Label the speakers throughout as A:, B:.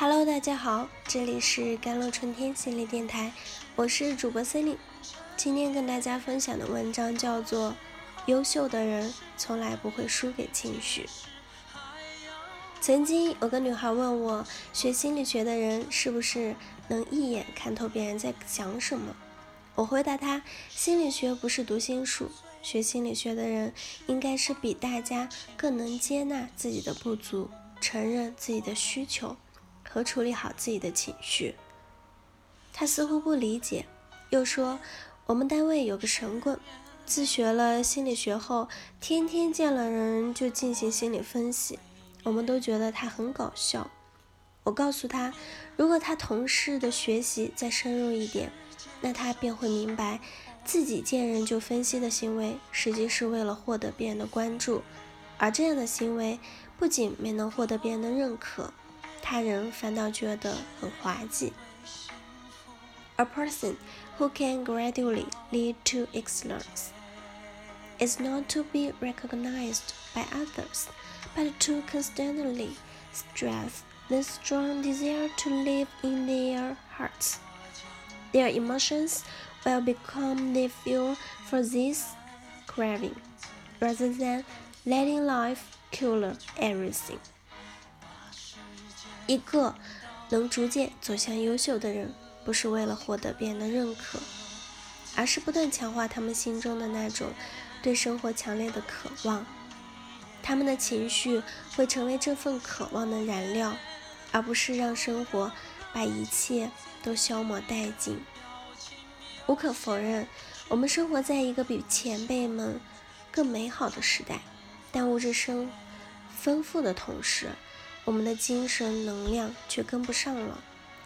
A: Hello，大家好，这里是甘露春天心理电台，我是主播 c e l i n e 今天跟大家分享的文章叫做《优秀的人从来不会输给情绪》。曾经有个女孩问我，学心理学的人是不是能一眼看透别人在想什么？我回答她，心理学不是读心术，学心理学的人应该是比大家更能接纳自己的不足，承认自己的需求。和处理好自己的情绪。他似乎不理解，又说：“我们单位有个神棍，自学了心理学后，天天见了人就进行心理分析，我们都觉得他很搞笑。”我告诉他，如果他同事的学习再深入一点，那他便会明白，自己见人就分析的行为，实际是为了获得别人的关注，而这样的行为不仅没能获得别人的认可。他人反倒觉得很滑稽。A person who can gradually lead to excellence is not to be recognized by others, but to constantly stress the strong desire to live in their hearts. Their emotions will become the fuel for this craving, rather than letting life cure everything. 一个能逐渐走向优秀的人，不是为了获得别人的认可，而是不断强化他们心中的那种对生活强烈的渴望。他们的情绪会成为这份渴望的燃料，而不是让生活把一切都消磨殆尽。无可否认，我们生活在一个比前辈们更美好的时代，但物质生丰富的同时。我们的精神能量却跟不上了，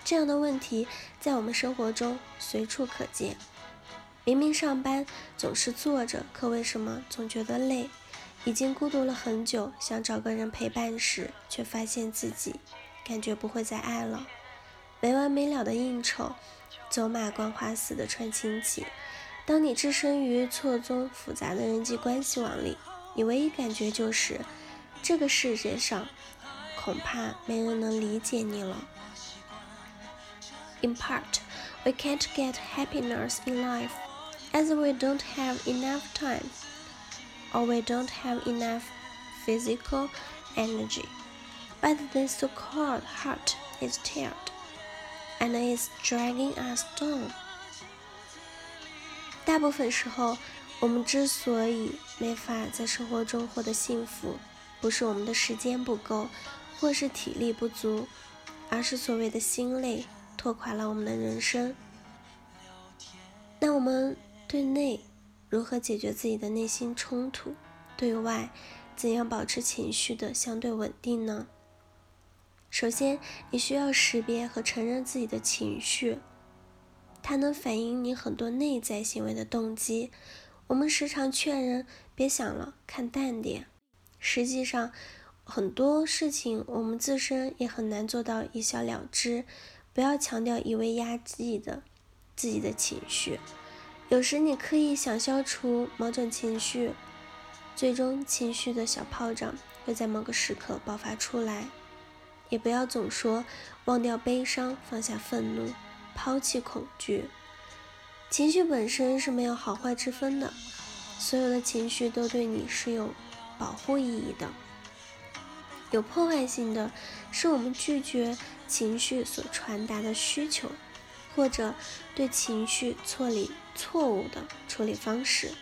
A: 这样的问题在我们生活中随处可见。明明上班总是坐着，可为什么总觉得累？已经孤独了很久，想找个人陪伴时，却发现自己感觉不会再爱了。没完没了的应酬，走马观花似的串亲戚。当你置身于错综复杂的人际关系网里，你唯一感觉就是这个世界上。恐怕没人能理解你了。In part, we can't get happiness in life as we don't have enough time or we don't have enough physical energy. But the so called heart is tired and is dragging us down. 大部分时候，我们之所以没法在生活中获得幸福，不是我们的时间不够， 或是体力不足，而是所谓的心累拖垮了我们的人生。那我们对内如何解决自己的内心冲突？对外怎样保持情绪的相对稳定呢？首先，你需要识别和承认自己的情绪，它能反映你很多内在行为的动机。我们时常劝人别想了，看淡点，实际上。很多事情我们自身也很难做到一笑了之。不要强调一味压抑的自己的情绪。有时你刻意想消除某种情绪，最终情绪的小炮仗会在某个时刻爆发出来。也不要总说忘掉悲伤，放下愤怒，抛弃恐惧。情绪本身是没有好坏之分的，所有的情绪都对你是有保护意义的。有破坏性的是我们拒绝情绪所传达的需求，或者对情绪错理错误的处理方式。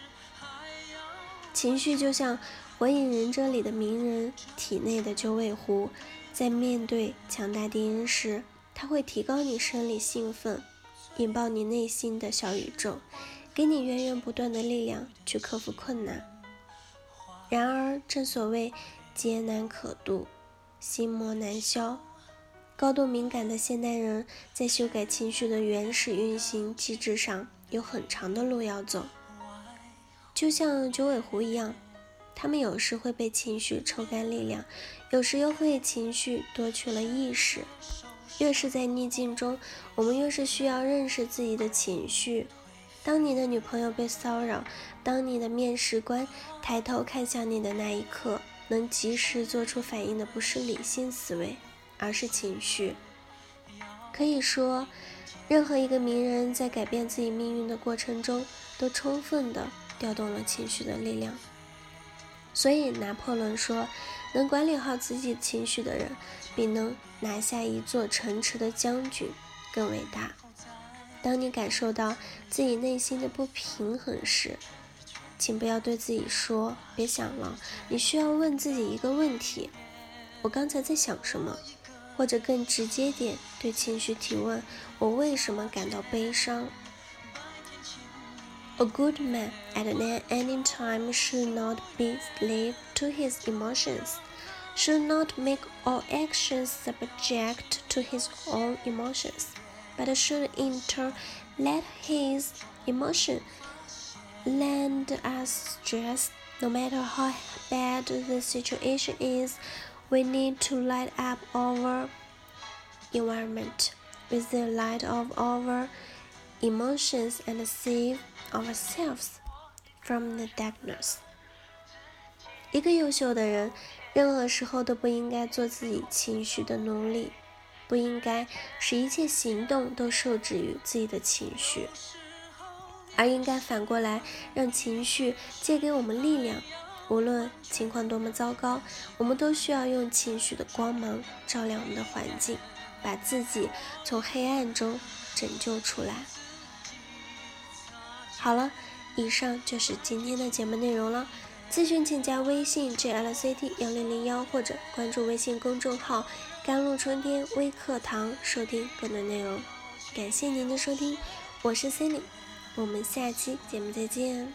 A: 情绪就像《火影忍者》里的鸣人体内的九尾狐，在面对强大敌人时，它会提高你生理兴奋，引爆你内心的小宇宙，给你源源不断的力量去克服困难。然而，正所谓。艰难可度，心魔难消。高度敏感的现代人在修改情绪的原始运行机制上有很长的路要走。就像九尾狐一样，他们有时会被情绪抽干力量，有时又会情绪夺去了意识。越是在逆境中，我们越是需要认识自己的情绪。当你的女朋友被骚扰，当你的面试官抬头看向你的那一刻。能及时做出反应的不是理性思维，而是情绪。可以说，任何一个名人在改变自己命运的过程中，都充分的调动了情绪的力量。所以，拿破仑说：“能管理好自己情绪的人，比能拿下一座城池的将军更伟大。”当你感受到自己内心的不平衡时，请不要对自己说“别想了”，你需要问自己一个问题：“我刚才在想什么？”或者更直接点，对情绪提问：“我为什么感到悲伤？” A good man at any time should not be slave to his emotions, should not make all actions subject to his own emotions, but should in turn let his emotion land us stress. No matter how bad the situation is, we need to light up our environment with the light of our emotions and save ourselves from the darkness. 一个优秀的人，任何时候都不应该做自己情绪的奴隶，不应该使一切行动都受制于自己的情绪， 而应该反过来让情绪借给我们力量，无论情况多么糟糕，我们都需要用情绪的光芒照亮我们的环境，把自己从黑暗中拯救出来。好了，以上就是今天的节目内容了。咨询请加微信 jlct 幺零零幺，或者关注微信公众号“甘露春天微课堂”，收听更多内容。感谢您的收听，我是 Cindy，我们下期节目再见。